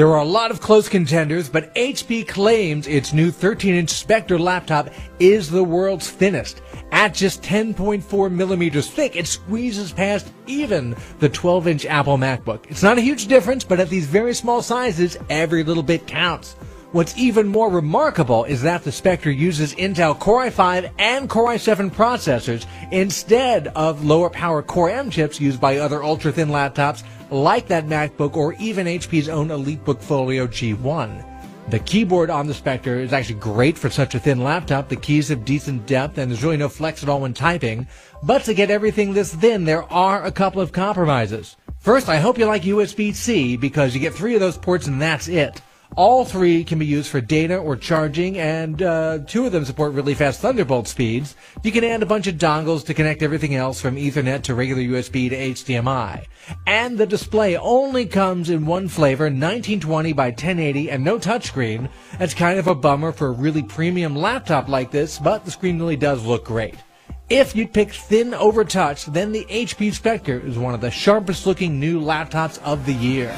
There are a lot of close contenders, but HP claims its new 13-inch Spectre laptop is the world's thinnest. At just 10.4 millimeters thick, it squeezes past even the 12-inch Apple MacBook. It's not a huge difference, but at these very small sizes, every little bit counts. What's even more remarkable is that the Spectre uses Intel Core i5 and Core i7 processors instead of lower power Core M chips used by other ultra thin laptops like that MacBook or even HP's own EliteBook Folio G1. The keyboard on the Spectre is actually great for such a thin laptop. The keys have decent depth and there's really no flex at all when typing. But to get everything this thin, there are a couple of compromises. First, I hope you like USB-C because you get three of those ports and that's it. All three can be used for data or charging, and uh, two of them support really fast Thunderbolt speeds. You can add a bunch of dongles to connect everything else from Ethernet to regular USB to HDMI. And the display only comes in one flavor, 1920 by 1080, and no touchscreen. That's kind of a bummer for a really premium laptop like this, but the screen really does look great. If you'd pick thin over touch, then the HP Spectre is one of the sharpest looking new laptops of the year.